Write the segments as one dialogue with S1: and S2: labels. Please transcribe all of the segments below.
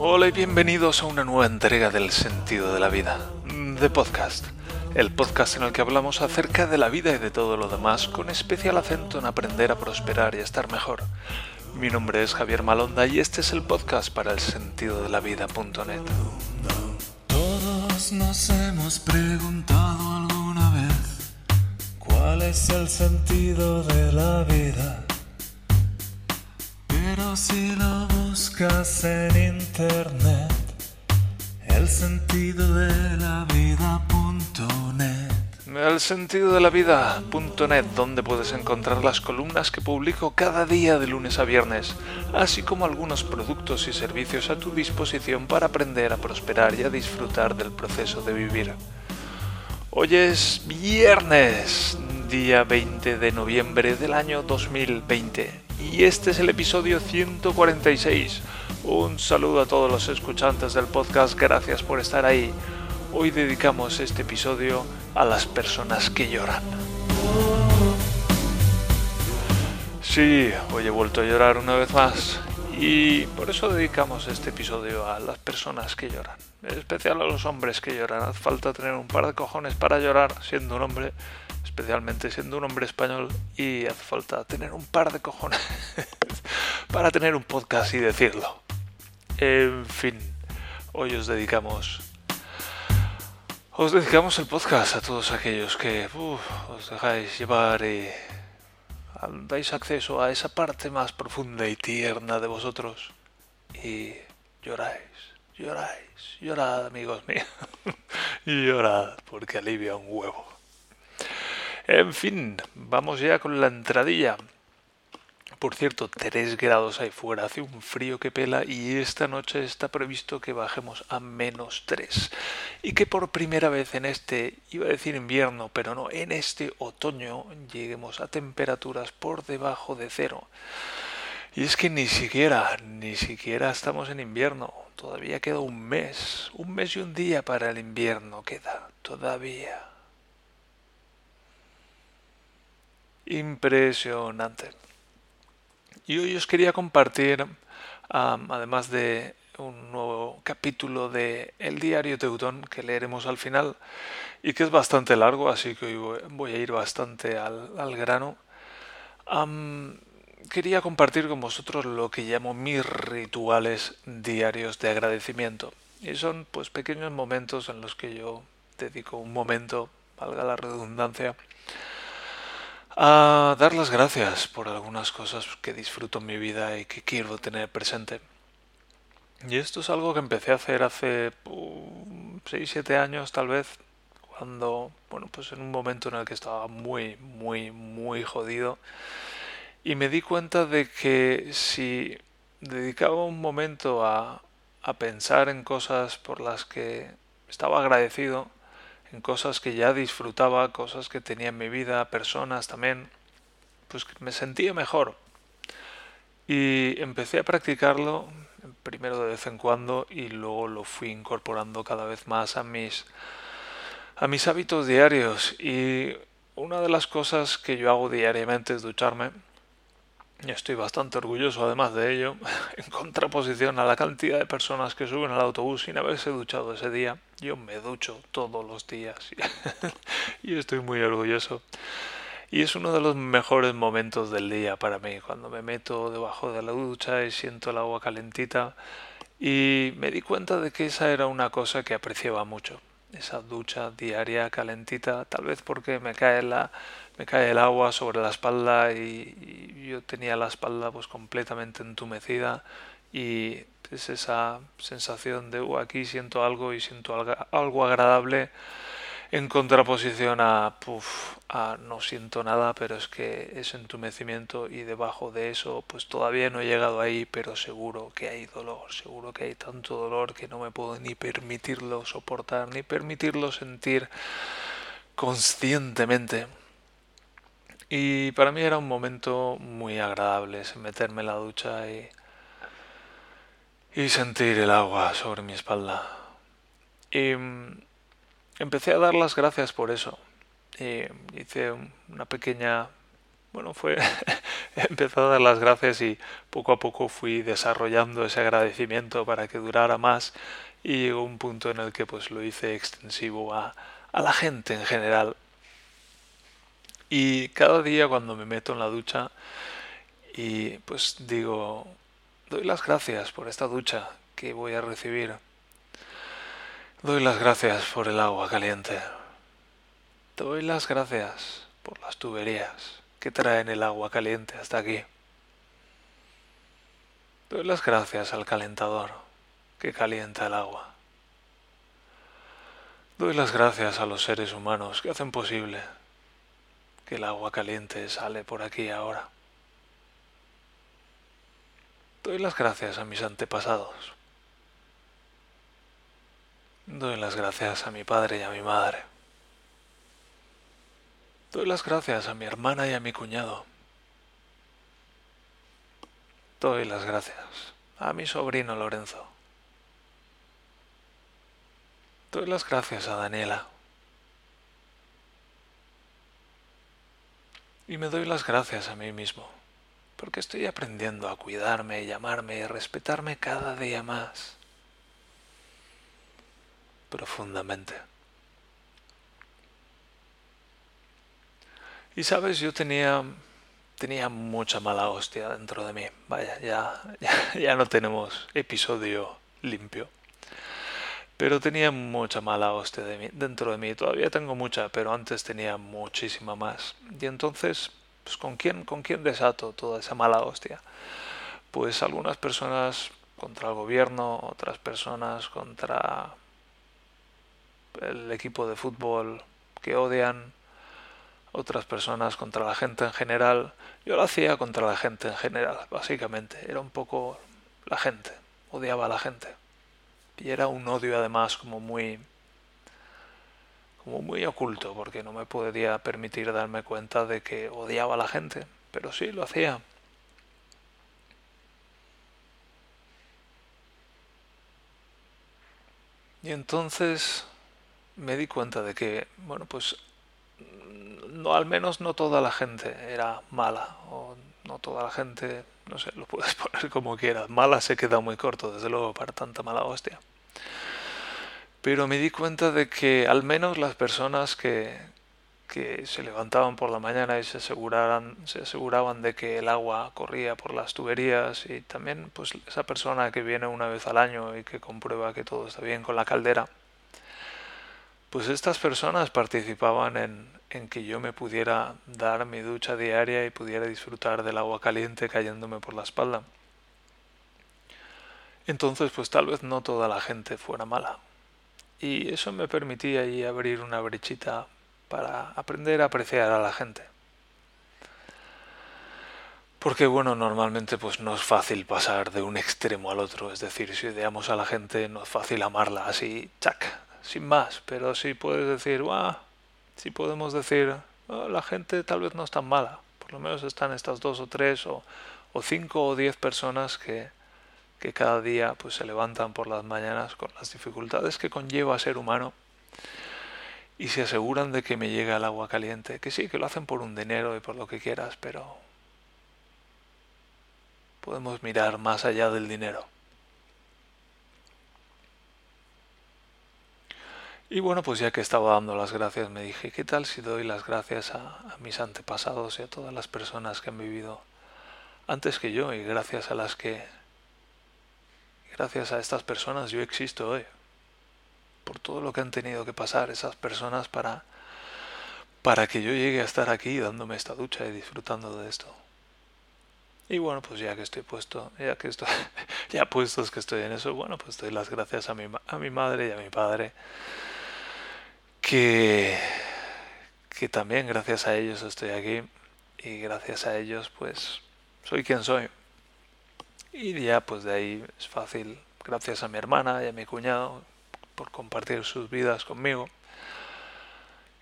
S1: Hola y bienvenidos a una nueva entrega del sentido de la vida, de podcast. El podcast en el que hablamos acerca de la vida y de todo lo demás, con especial acento en aprender a prosperar y a estar mejor. Mi nombre es Javier Malonda y este es el podcast para el sentido de la vida.net.
S2: Todos nos hemos preguntado alguna vez cuál es el sentido de la vida. Pero si lo buscas en internet, el sentido de la vida.net.
S1: El sentido de la vida.net, donde puedes encontrar las columnas que publico cada día de lunes a viernes, así como algunos productos y servicios a tu disposición para aprender a prosperar y a disfrutar del proceso de vivir. Hoy es viernes, día 20 de noviembre del año 2020, y este es el episodio 146. Un saludo a todos los escuchantes del podcast, gracias por estar ahí. Hoy dedicamos este episodio a las personas que lloran. Sí, hoy he vuelto a llorar una vez más y por eso dedicamos este episodio a las personas que lloran. En especial a los hombres que lloran. Hace falta tener un par de cojones para llorar siendo un hombre, especialmente siendo un hombre español y hace falta tener un par de cojones para tener un podcast y decirlo. En fin, hoy os dedicamos os dedicamos el podcast a todos aquellos que os dejáis llevar y dais acceso a esa parte más profunda y tierna de vosotros y lloráis, lloráis, llorad amigos míos, llorad porque alivia un huevo. En fin, vamos ya con la entradilla. Por cierto, 3 grados ahí fuera, hace un frío que pela y esta noche está previsto que bajemos a menos 3. Y que por primera vez en este, iba a decir invierno, pero no, en este otoño lleguemos a temperaturas por debajo de cero. Y es que ni siquiera, ni siquiera estamos en invierno. Todavía queda un mes, un mes y un día para el invierno queda, todavía. Impresionante. Y hoy os quería compartir, además de un nuevo capítulo de El diario Teutón que leeremos al final y que es bastante largo, así que hoy voy a ir bastante al, al grano. Quería compartir con vosotros lo que llamo mis rituales diarios de agradecimiento. Y son pues pequeños momentos en los que yo dedico un momento, valga la redundancia, a dar las gracias por algunas cosas que disfruto en mi vida y que quiero tener presente. Y esto es algo que empecé a hacer hace 6-7 años tal vez, cuando, bueno, pues en un momento en el que estaba muy, muy, muy jodido. Y me di cuenta de que si dedicaba un momento a, a pensar en cosas por las que estaba agradecido, en cosas que ya disfrutaba, cosas que tenía en mi vida, personas también, pues me sentía mejor. Y empecé a practicarlo primero de vez en cuando y luego lo fui incorporando cada vez más a mis a mis hábitos diarios y una de las cosas que yo hago diariamente es ducharme y estoy bastante orgulloso además de ello, en contraposición a la cantidad de personas que suben al autobús sin haberse duchado ese día. Yo me ducho todos los días y estoy muy orgulloso. Y es uno de los mejores momentos del día para mí, cuando me meto debajo de la ducha y siento el agua calentita. Y me di cuenta de que esa era una cosa que apreciaba mucho. Esa ducha diaria calentita, tal vez porque me cae la, me cae el agua sobre la espalda y, yo tenía la espalda pues completamente entumecida y es esa sensación de aquí siento algo y siento algo, agradable en contraposición a, a no siento nada, pero es que es entumecimiento y debajo de eso pues todavía no he llegado ahí, pero seguro que hay dolor, seguro que hay tanto dolor que no me puedo ni permitirlo soportar, ni permitirlo sentir conscientemente. Y para mí era un momento muy agradable meterme en la ducha y, y sentir el agua sobre mi espalda. Y mm, empecé a dar las gracias por eso. Y hice una pequeña... Bueno, fue empezó a dar las gracias y poco a poco fui desarrollando ese agradecimiento para que durara más y llegó un punto en el que pues lo hice extensivo a, a la gente en general. Y cada día cuando me meto en la ducha y pues digo, doy las gracias por esta ducha que voy a recibir. Doy las gracias por el agua caliente. Doy las gracias por las tuberías que traen el agua caliente hasta aquí. Doy las gracias al calentador que calienta el agua. Doy las gracias a los seres humanos que hacen posible que el agua caliente sale por aquí ahora. Doy las gracias a mis antepasados. Doy las gracias a mi padre y a mi madre. Doy las gracias a mi hermana y a mi cuñado. Doy las gracias a mi sobrino Lorenzo. Doy las gracias a Daniela. Y me doy las gracias a mí mismo, porque estoy aprendiendo a cuidarme y amarme y respetarme cada día más. Profundamente. Y sabes, yo tenía, tenía mucha mala hostia dentro de mí. Vaya, ya, ya, no tenemos episodio limpio. Pero tenía mucha mala hostia de mí, dentro de mí. Todavía tengo mucha, pero antes tenía muchísima más. Y entonces, pues, ¿con quién, ¿con quién desato toda esa mala hostia? Pues algunas personas contra el gobierno, otras personas contra el equipo de fútbol que odian, otras personas contra la gente en general. Yo lo hacía contra la gente en general, básicamente. Era un poco la gente, odiaba a la gente. Y era un odio además como muy como muy oculto, porque no me podía permitir darme cuenta de que odiaba a la gente, pero sí lo hacía. Y entonces me di cuenta de que, bueno, pues no, al menos no toda la gente era mala, o no toda la gente, no sé, lo puedes poner como quieras. Mala se queda muy corto, desde luego, para tanta mala hostia. Pero me di cuenta de que al menos las personas que, que se levantaban por la mañana y se aseguraran, se aseguraban de que el agua corría por las tuberías y también pues esa persona que viene una vez al año y que comprueba que todo está bien con la caldera, pues estas personas participaban en, que yo me pudiera dar mi ducha diaria y pudiera disfrutar del agua caliente cayéndome por la espalda. Entonces, pues tal vez no toda la gente fuera mala. Y eso me permitía abrir una brechita para aprender a apreciar a la gente. Porque bueno, normalmente pues no es fácil pasar de un extremo al otro, es decir, si odiamos a la gente no es fácil amarla así, chac, sin más, pero sí puedes decir, guau, si podemos decir, oh, la gente tal vez no es tan mala, por lo menos están estas dos o tres o, o cinco o diez personas que, que cada día pues se levantan por las mañanas con las dificultades que conlleva ser humano y se aseguran de que me llega el agua caliente, que sí, que lo hacen por un dinero y por lo que quieras, pero podemos mirar más allá del dinero. Y bueno, pues ya que estaba dando las gracias, me dije, ¿qué tal si doy las gracias a, mis antepasados y a todas las personas que han vivido antes que yo y gracias a las que, gracias a estas personas yo existo hoy? Por todo lo que han tenido que pasar esas personas para, para que yo llegue a estar aquí dándome esta ducha y disfrutando de esto. Y bueno, pues ya que estoy puesto, ya que estoy, ya puestos que estoy en eso, bueno, pues doy las gracias a mi, a mi madre y a mi padre que, que también gracias a ellos estoy aquí y gracias a ellos pues soy quien soy. Y ya pues de ahí es fácil, gracias a mi hermana y a mi cuñado por compartir sus vidas conmigo.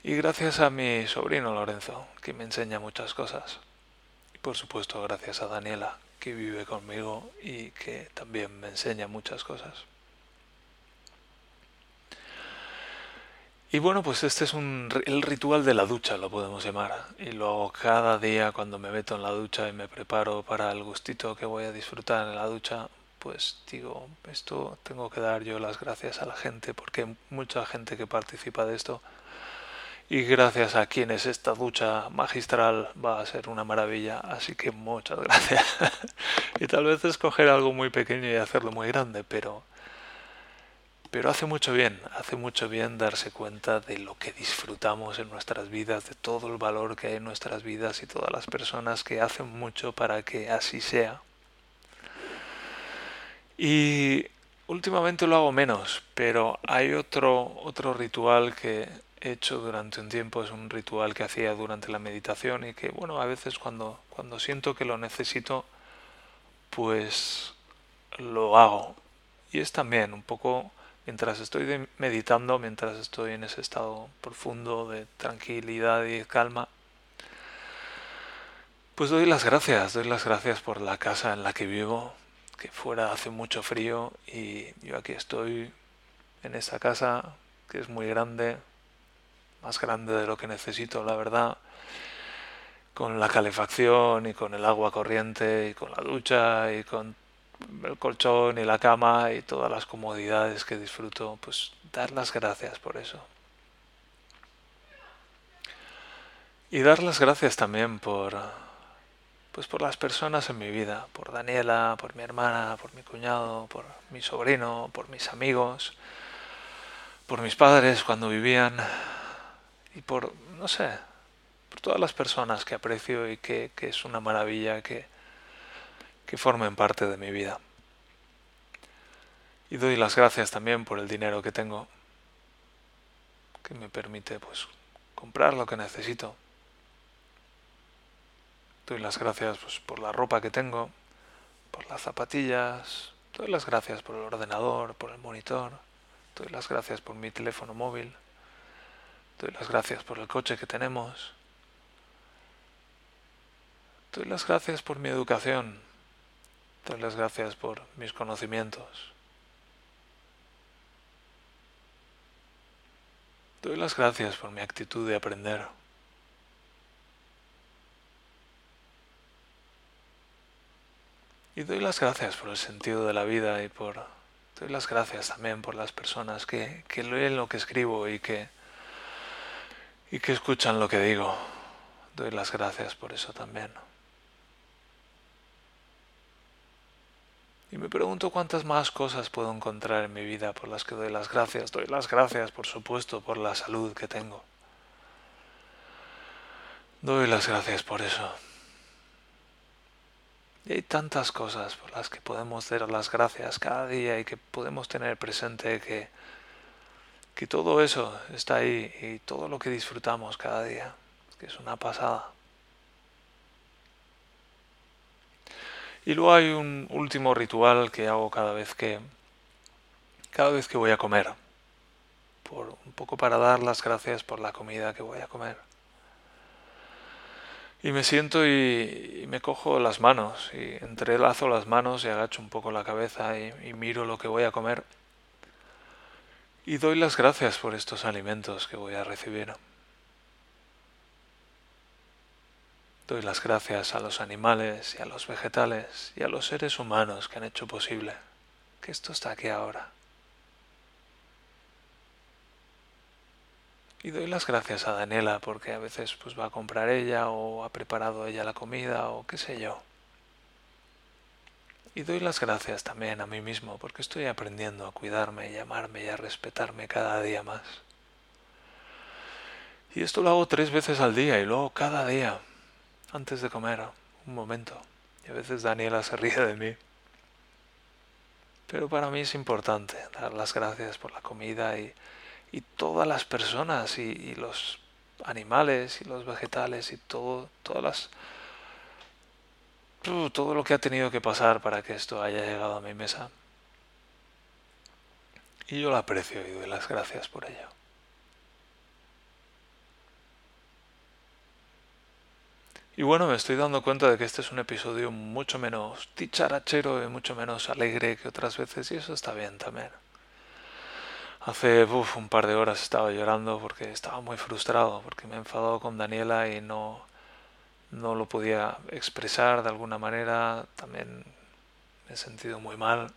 S1: Y gracias a mi sobrino Lorenzo, que me enseña muchas cosas. Y por supuesto gracias a Daniela, que vive conmigo y que también me enseña muchas cosas. Y bueno, pues este es un, el ritual de la ducha, lo podemos llamar. Y lo cada día cuando me meto en la ducha y me preparo para el gustito que voy a disfrutar en la ducha. Pues digo, esto tengo que dar yo las gracias a la gente porque mucha gente que participa de esto. Y gracias a quienes esta ducha magistral va a ser una maravilla. Así que muchas gracias. y tal vez escoger algo muy pequeño y hacerlo muy grande, pero pero hace mucho bien, hace mucho bien darse cuenta de lo que disfrutamos en nuestras vidas, de todo el valor que hay en nuestras vidas y todas las personas que hacen mucho para que así sea. Y últimamente lo hago menos, pero hay otro, otro ritual que he hecho durante un tiempo, es un ritual que hacía durante la meditación y que, bueno, a veces cuando, cuando siento que lo necesito, pues lo hago. Y es también un poco mientras estoy meditando, mientras estoy en ese estado profundo de tranquilidad y calma, pues doy las gracias, doy las gracias por la casa en la que vivo, que fuera hace mucho frío y yo aquí estoy en esta casa que es muy grande, más grande de lo que necesito, la verdad, con la calefacción y con el agua corriente y con la ducha y con el colchón y la cama y todas las comodidades que disfruto, pues dar las gracias por eso. Y dar las gracias también por pues por las personas en mi vida, por Daniela, por mi hermana, por mi cuñado, por mi sobrino, por mis amigos, por mis padres cuando vivían y por no sé, por todas las personas que aprecio y que, que es una maravilla que que formen parte de mi vida. Y doy las gracias también por el dinero que tengo, que me permite pues comprar lo que necesito. Doy las gracias pues, por la ropa que tengo, por las zapatillas, doy las gracias por el ordenador, por el monitor, doy las gracias por mi teléfono móvil, doy las gracias por el coche que tenemos, doy las gracias por mi educación, Doy las gracias por mis conocimientos. Doy las gracias por mi actitud de aprender. Y doy las gracias por el sentido de la vida y por... Doy las gracias también por las personas que, que leen lo que escribo y que, y que escuchan lo que digo. Doy las gracias por eso también. Y me pregunto cuántas más cosas puedo encontrar en mi vida por las que doy las gracias. Doy las gracias, por supuesto, por la salud que tengo. Doy las gracias por eso. Y hay tantas cosas por las que podemos dar las gracias cada día y que podemos tener presente que, que todo eso está ahí y todo lo que disfrutamos cada día, que es una pasada. Y luego hay un último ritual que hago cada vez que cada vez que voy a comer. Por, un poco para dar las gracias por la comida que voy a comer. Y me siento y, me cojo las manos y entrelazo las manos y agacho un poco la cabeza y miro lo que voy a comer. Y doy las gracias por estos alimentos que voy a recibir. Doy las gracias a los animales y a los vegetales y a los seres humanos que han hecho posible que esto está aquí ahora. Y doy las gracias a Daniela porque a veces pues va a comprar ella o ha preparado ella la comida o qué sé yo. Y doy las gracias también a mí mismo porque estoy aprendiendo a cuidarme y amarme y a respetarme cada día más. Y esto lo hago tres veces al día y luego cada día antes de comer, un momento. Y a veces Daniela se ríe de mí. Pero para mí es importante dar las gracias por la comida y, y todas las personas y, los animales y los vegetales y todo, todas las todo lo que ha tenido que pasar para que esto haya llegado a mi mesa. Y yo lo aprecio y doy las gracias por ello. Y bueno, me estoy dando cuenta de que este es un episodio mucho menos ticharachero y mucho menos alegre que otras veces y eso está bien también. Hace un par de horas estaba llorando porque estaba muy frustrado, porque me he enfadado con Daniela y no, no lo podía expresar de alguna manera. También me he sentido muy mal.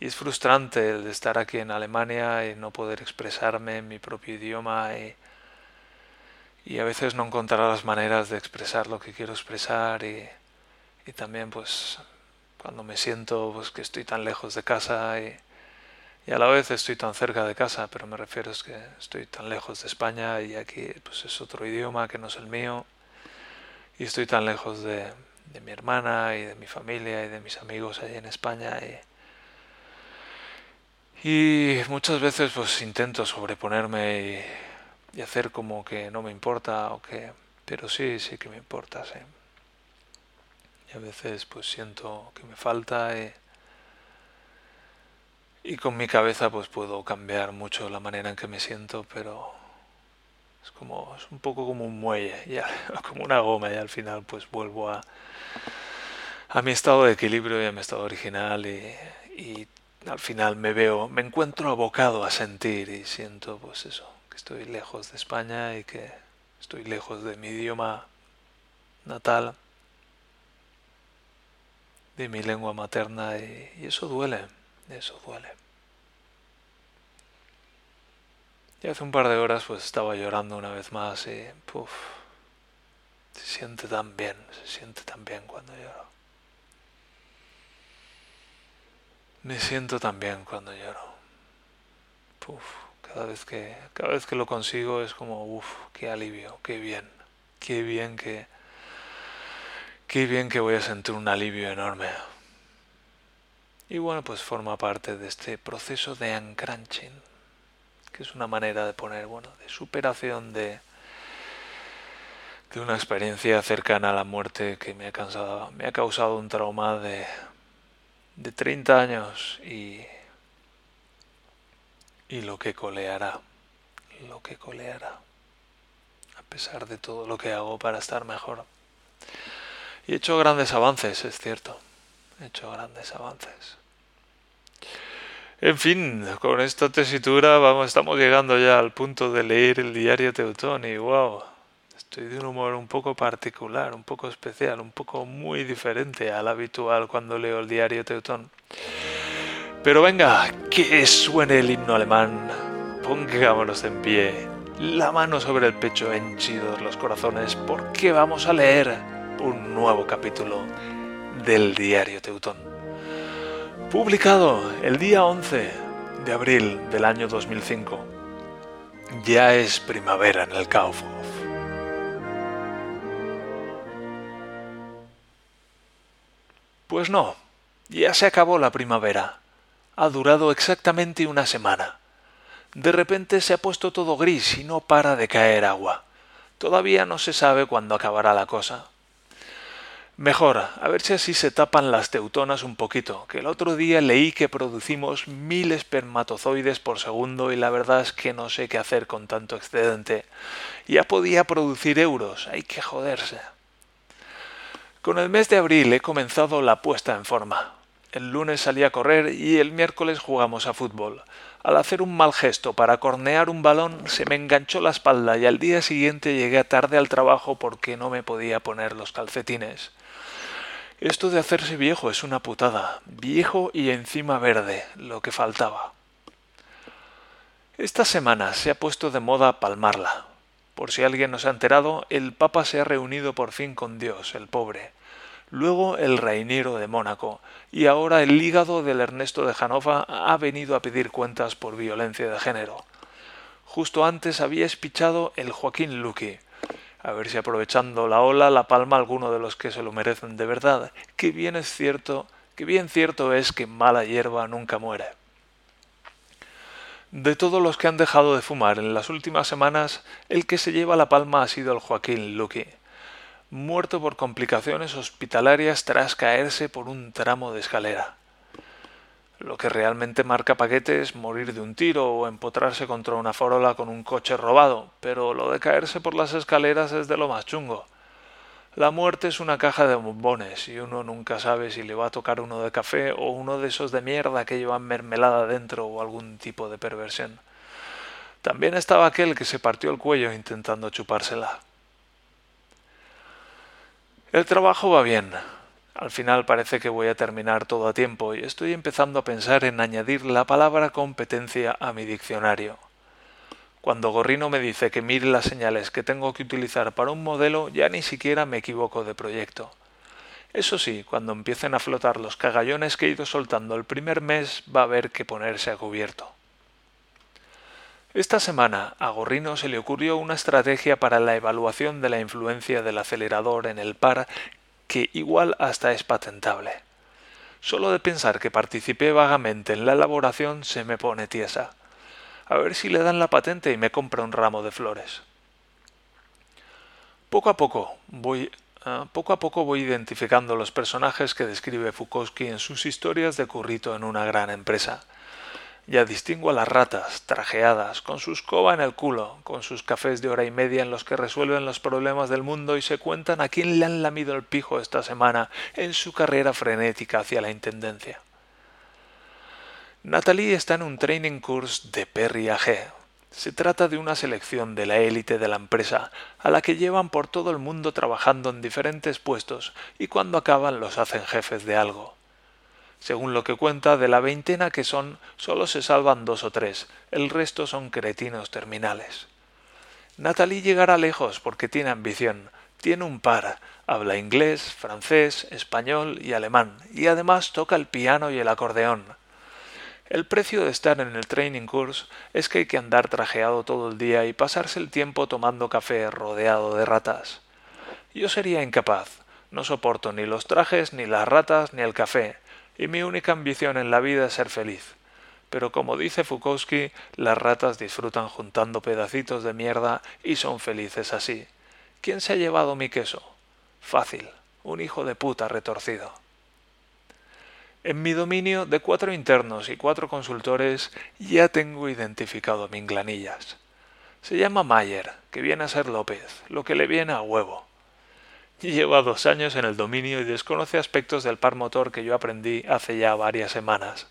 S1: Y es frustrante el de estar aquí en Alemania y no poder expresarme en mi propio idioma y, y a veces no encontrar las maneras de expresar lo que quiero expresar y, y también pues cuando me siento pues que estoy tan lejos de casa y, y a la vez estoy tan cerca de casa, pero me refiero es que estoy tan lejos de España y aquí pues es otro idioma que no es el mío y estoy tan lejos de, de mi hermana y de mi familia y de mis amigos allí en España y, y muchas veces pues intento sobreponerme y, y, hacer como que no me importa o que pero sí sí que me importa sí. Y a veces pues siento que me falta y, y con mi cabeza pues puedo cambiar mucho la manera en que me siento, pero es como es un poco como un muelle, ya, como una goma y al final pues vuelvo a, a mi estado de equilibrio y a mi estado original y, al final me veo, me encuentro abocado a sentir y siento pues eso, estoy lejos de España y que estoy lejos de mi idioma natal, de mi lengua materna y, eso duele. Eso duele. Y hace un par de horas pues estaba llorando una vez más y puff, se siente tan bien, se siente tan bien cuando lloro. Me siento tan bien cuando lloro. Puff, cada vez que cada vez que lo consigo es como uff, qué alivio, qué bien. Qué bien que qué bien que voy a sentir un alivio enorme. Y bueno, pues forma parte de este proceso de uncrunching, que es una manera de poner, bueno, de superación de, de una experiencia cercana a la muerte que me ha, cansado, me ha causado un trauma de, de 30 años y, y lo que coleará, lo que coleará, a pesar de todo lo que hago para estar mejor. Y he hecho grandes avances, es cierto, he hecho grandes avances. En fin, con esta tesitura vamos, estamos llegando ya al punto de leer el diario Teutón y wow, estoy de un humor un poco particular, un poco especial, un poco muy diferente al habitual cuando leo el diario Teutón. Pero venga, que suene el himno alemán, pongámonos en pie, la mano sobre el pecho, henchidos los corazones, porque vamos a leer un nuevo capítulo del diario Teutón publicado el día 11 de abril del año 2005. Ya es primavera en el Kaufhof. Pues no, ya se acabó la primavera. Ha durado exactamente una semana. De repente se ha puesto todo gris y no para de caer agua. Todavía no se sabe cuándo acabará la cosa. Mejor, a ver si así se tapan las teutonas un poquito, que el otro día leí que producimos mil espermatozoides por segundo y la verdad es que no sé qué hacer con tanto excedente. Ya podía producir euros, hay que joderse. Con el mes de abril he comenzado la puesta en forma. El lunes salí a correr y el miércoles jugamos a fútbol. Al hacer un mal gesto para cornear un balón se me enganchó la espalda y al día siguiente llegué tarde al trabajo porque no me podía poner los calcetines. Esto de hacerse viejo es una putada. Viejo y encima verde, lo que faltaba. Esta semana se ha puesto de moda palmarla. Por si alguien no se ha enterado, el Papa se ha reunido por fin con Dios, el pobre. Luego el Reiniero de Mónaco, y ahora el hígado del Ernesto de Janova ha venido a pedir cuentas por violencia de género. Justo antes había espichado el Joaquín Luqui, a ver si aprovechando la ola la palma alguno de los que se lo merecen de verdad, que bien es cierto, que bien cierto es que mala hierba nunca muere. De todos los que han dejado de fumar en las últimas semanas, el que se lleva la palma ha sido el Joaquín Luqui, muerto por complicaciones hospitalarias tras caerse por un tramo de escalera. Lo que realmente marca paquete es morir de un tiro o empotrarse contra una farola con un coche robado, pero lo de caerse por las escaleras es de lo más chungo. La muerte es una caja de bombones y uno nunca sabe si le va a tocar uno de café o uno de esos de mierda que llevan mermelada dentro o algún tipo de perversión. También estaba aquel que se partió el cuello intentando chupársela. El trabajo va bien. Al final parece que voy a terminar todo a tiempo y estoy empezando a pensar en añadir la palabra competencia a mi diccionario. Cuando Gorrino me dice que mire las señales que tengo que utilizar para un modelo, ya ni siquiera me equivoco de proyecto. Eso sí, cuando empiecen a flotar los cagallones que he ido soltando el primer mes, va a haber que ponerse a cubierto. Esta semana a Gorrino se le ocurrió una estrategia para la evaluación de la influencia del acelerador en el par que igual hasta es patentable. Solo de pensar que participé vagamente en la elaboración se me pone tiesa a ver si le dan la patente y me compra un ramo de flores. Poco a poco voy ah, poco a poco voy identificando los personajes que describe Fukowski en sus historias de currito en una gran empresa. Ya distingo a las ratas, trajeadas, con su escoba en el culo, con sus cafés de hora y media en los que resuelven los problemas del mundo y se cuentan a quién le han lamido el pijo esta semana en su carrera frenética hacia la intendencia. Natalie está en un training course de Perry AG. Se trata de una selección de la élite de la empresa, a la que llevan por todo el mundo trabajando en diferentes puestos y cuando acaban los hacen jefes de algo. Según lo que cuenta, de la veintena que son, solo se salvan dos o tres, el resto son cretinos terminales. Natalie llegará lejos porque tiene ambición, tiene un par, habla inglés, francés, español y alemán, y además toca el piano y el acordeón. El precio de estar en el training course es que hay que andar trajeado todo el día y pasarse el tiempo tomando café rodeado de ratas. Yo sería incapaz, no soporto ni los trajes, ni las ratas, ni el café, y mi única ambición en la vida es ser feliz. Pero como dice Fukowski, las ratas disfrutan juntando pedacitos de mierda y son felices así. ¿Quién se ha llevado mi queso? Fácil, un hijo de puta retorcido. En mi dominio de cuatro internos y cuatro consultores ya tengo identificado a Minglanillas. Se llama Mayer, que viene a ser López, lo que le viene a huevo. Lleva dos años en el dominio y desconoce aspectos del par motor que yo aprendí hace ya varias semanas.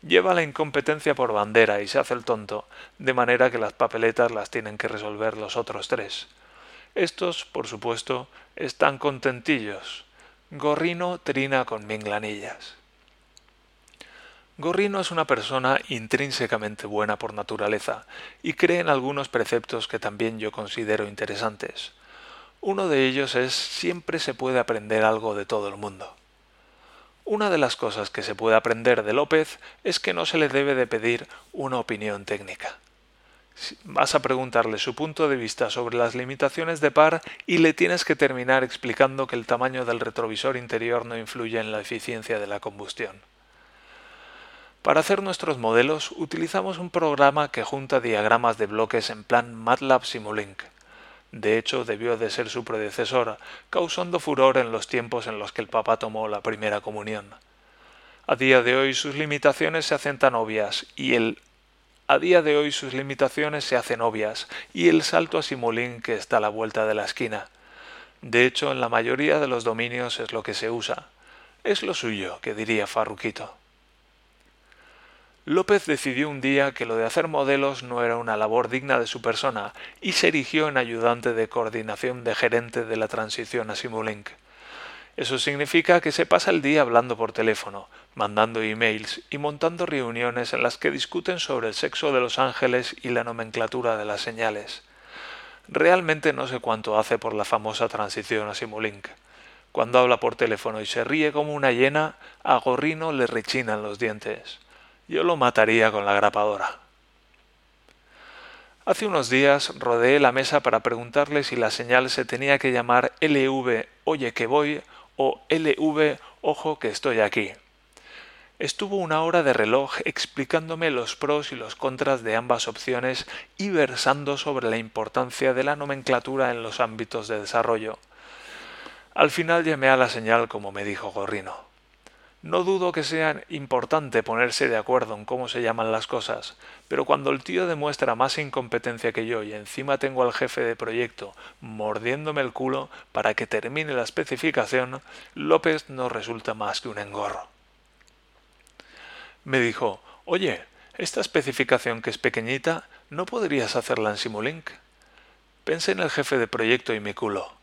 S1: Lleva la incompetencia por bandera y se hace el tonto, de manera que las papeletas las tienen que resolver los otros tres. Estos, por supuesto, están contentillos. Gorrino trina con minglanillas. Gorrino es una persona intrínsecamente buena por naturaleza y cree en algunos preceptos que también yo considero interesantes. Uno de ellos es siempre se puede aprender algo de todo el mundo. Una de las cosas que se puede aprender de López es que no se le debe de pedir una opinión técnica. Vas a preguntarle su punto de vista sobre las limitaciones de par y le tienes que terminar explicando que el tamaño del retrovisor interior no influye en la eficiencia de la combustión. Para hacer nuestros modelos utilizamos un programa que junta diagramas de bloques en plan MATLAB Simulink. De hecho, debió de ser su predecesor, causando furor en los tiempos en los que el Papa tomó la primera comunión. A día de hoy sus limitaciones se hacen tan obvias y el a día de hoy sus limitaciones se hacen obvias y el salto a Simulink que está a la vuelta de la esquina. De hecho, en la mayoría de los dominios es lo que se usa. Es lo suyo, que diría Farruquito. López decidió un día que lo de hacer modelos no era una labor digna de su persona y se erigió en ayudante de coordinación de gerente de la transición a Simulink. Eso significa que se pasa el día hablando por teléfono, mandando emails y montando reuniones en las que discuten sobre el sexo de los ángeles y la nomenclatura de las señales. Realmente no sé cuánto hace por la famosa transición a Simulink. Cuando habla por teléfono y se ríe como una hiena, a Gorrino le rechinan los dientes yo lo mataría con la grapadora. Hace unos días rodeé la mesa para preguntarle si la señal se tenía que llamar LV Oye que voy o LV Ojo que estoy aquí. Estuvo una hora de reloj explicándome los pros y los contras de ambas opciones y versando sobre la importancia de la nomenclatura en los ámbitos de desarrollo. Al final llamé a la señal como me dijo Gorrino. No dudo que sea importante ponerse de acuerdo en cómo se llaman las cosas, pero cuando el tío demuestra más incompetencia que yo y encima tengo al jefe de proyecto mordiéndome el culo para que termine la especificación, López no resulta más que un engorro. Me dijo, oye, esta especificación que es pequeñita, ¿no podrías hacerla en Simulink? Pensé en el jefe de proyecto y mi culo.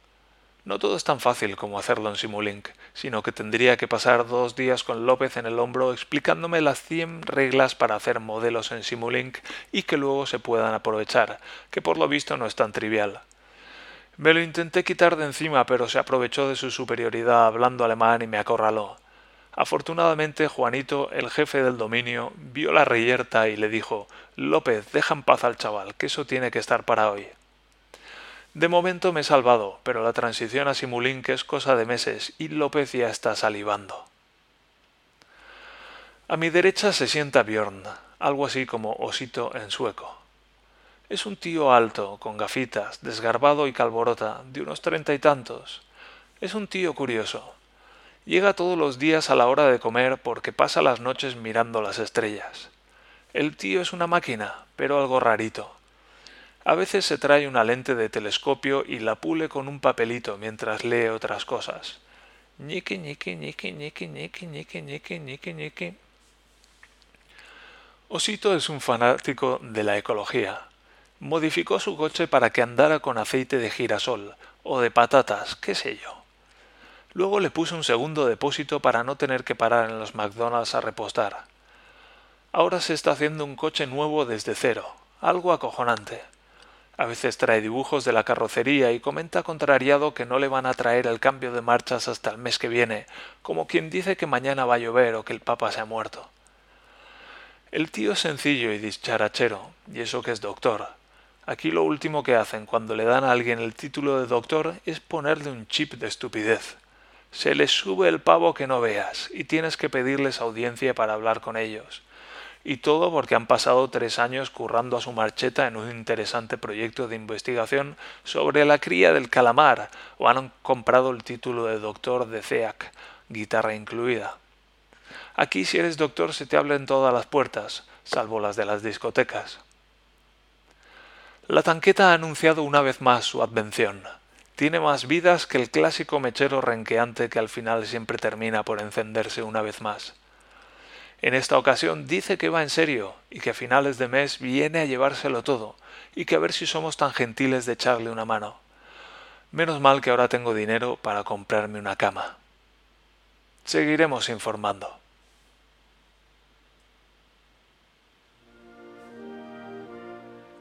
S1: No todo es tan fácil como hacerlo en Simulink, sino que tendría que pasar dos días con López en el hombro explicándome las 100 reglas para hacer modelos en Simulink y que luego se puedan aprovechar, que por lo visto no es tan trivial. Me lo intenté quitar de encima, pero se aprovechó de su superioridad hablando alemán y me acorraló. Afortunadamente Juanito, el jefe del dominio, vio la reyerta y le dijo López, deja en paz al chaval, que eso tiene que estar para hoy. De momento me he salvado, pero la transición a Simulink es cosa de meses y López ya está salivando. A mi derecha se sienta Bjorn, algo así como osito en sueco. Es un tío alto, con gafitas, desgarbado y calborota, de unos treinta y tantos. Es un tío curioso. Llega todos los días a la hora de comer porque pasa las noches mirando las estrellas. El tío es una máquina, pero algo rarito. A veces se trae una lente de telescopio y la pule con un papelito mientras lee otras cosas. Ñiqui, ñiqui, ñiqui, ñiqui, ñiqui, ñiqui, ñiqui, ñiqui, ñiqui. Osito es un fanático de la ecología. Modificó su coche para que andara con aceite de girasol o de patatas, qué sé yo. Luego le puse un segundo depósito para no tener que parar en los McDonald's a repostar. Ahora se está haciendo un coche nuevo desde cero, algo acojonante. A veces trae dibujos de la carrocería y comenta contrariado que no le van a traer el cambio de marchas hasta el mes que viene, como quien dice que mañana va a llover o que el Papa se ha muerto. El tío es sencillo y dicharachero, y eso que es doctor. Aquí lo último que hacen cuando le dan a alguien el título de doctor es ponerle un chip de estupidez. Se les sube el pavo que no veas, y tienes que pedirles audiencia para hablar con ellos y todo porque han pasado tres años currando a su marcheta en un interesante proyecto de investigación sobre la cría del calamar o han comprado el título de doctor de CEAC, guitarra incluida. Aquí si eres doctor se te abren todas las puertas, salvo las de las discotecas. La tanqueta ha anunciado una vez más su advención. Tiene más vidas que el clásico mechero renqueante que al final siempre termina por encenderse una vez más. En esta ocasión dice que va en serio y que a finales de mes viene a llevárselo todo y que a ver si somos tan gentiles de echarle una mano. Menos mal que ahora tengo dinero para comprarme una cama. Seguiremos informando.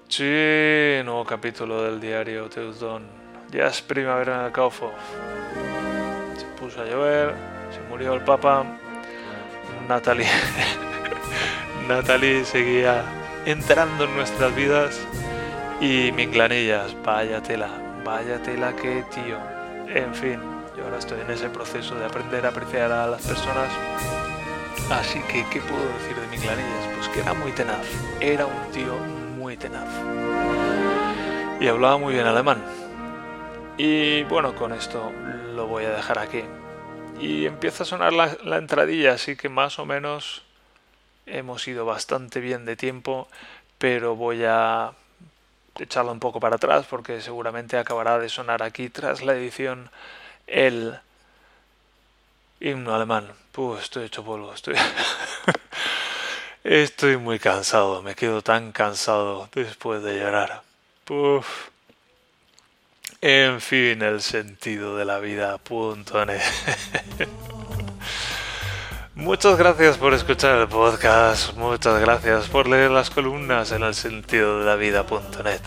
S1: Sí, nuevo capítulo del diario Teutón. Ya es primavera en el Kaufhof. Se puso a llover, se murió el Papa, Natalie, Natalie seguía entrando en nuestras vidas y Minglanillas, vaya tela, vaya tela que tío. En fin, yo ahora estoy en ese proceso de aprender a apreciar a las personas. Así que, ¿qué puedo decir de Minglanillas? Pues que era muy tenaz, era un tío muy tenaz. Y hablaba muy bien alemán. Y bueno, con esto lo voy a dejar aquí y empieza a sonar la, entradilla, así que más o menos hemos ido bastante bien de tiempo, pero voy a echarlo un poco para atrás porque seguramente acabará de sonar aquí tras la edición el himno alemán. estoy hecho polvo, estoy... estoy muy cansado, me quedo tan cansado después de llorar. En fin, el sentido de la vida. Muchas gracias por escuchar el podcast. Muchas gracias por leer las columnas en el sentido de la vida.net.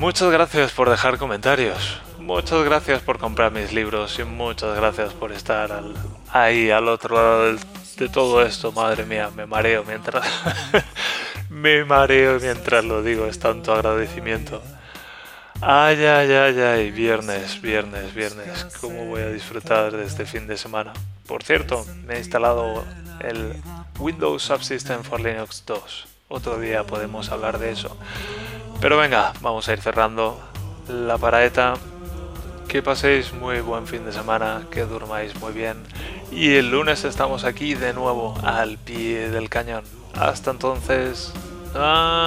S1: Muchas gracias por dejar comentarios. Muchas gracias por comprar mis libros y muchas gracias por estar ahí al otro lado de todo esto. Madre mía, me mareo mientras me mareo mientras lo digo. Es tanto agradecimiento. Ay, ay, ay, ay, viernes, viernes, viernes. ¿Cómo voy a disfrutar de este fin de semana? Por cierto, me he instalado el Windows Subsystem for Linux 2. Otro día podemos hablar de eso. Pero venga, vamos a ir cerrando la paraeta. que paséis muy buen fin de semana, que durmáis muy bien y el lunes estamos aquí de nuevo al pie del cañón. Hasta entonces, adiós.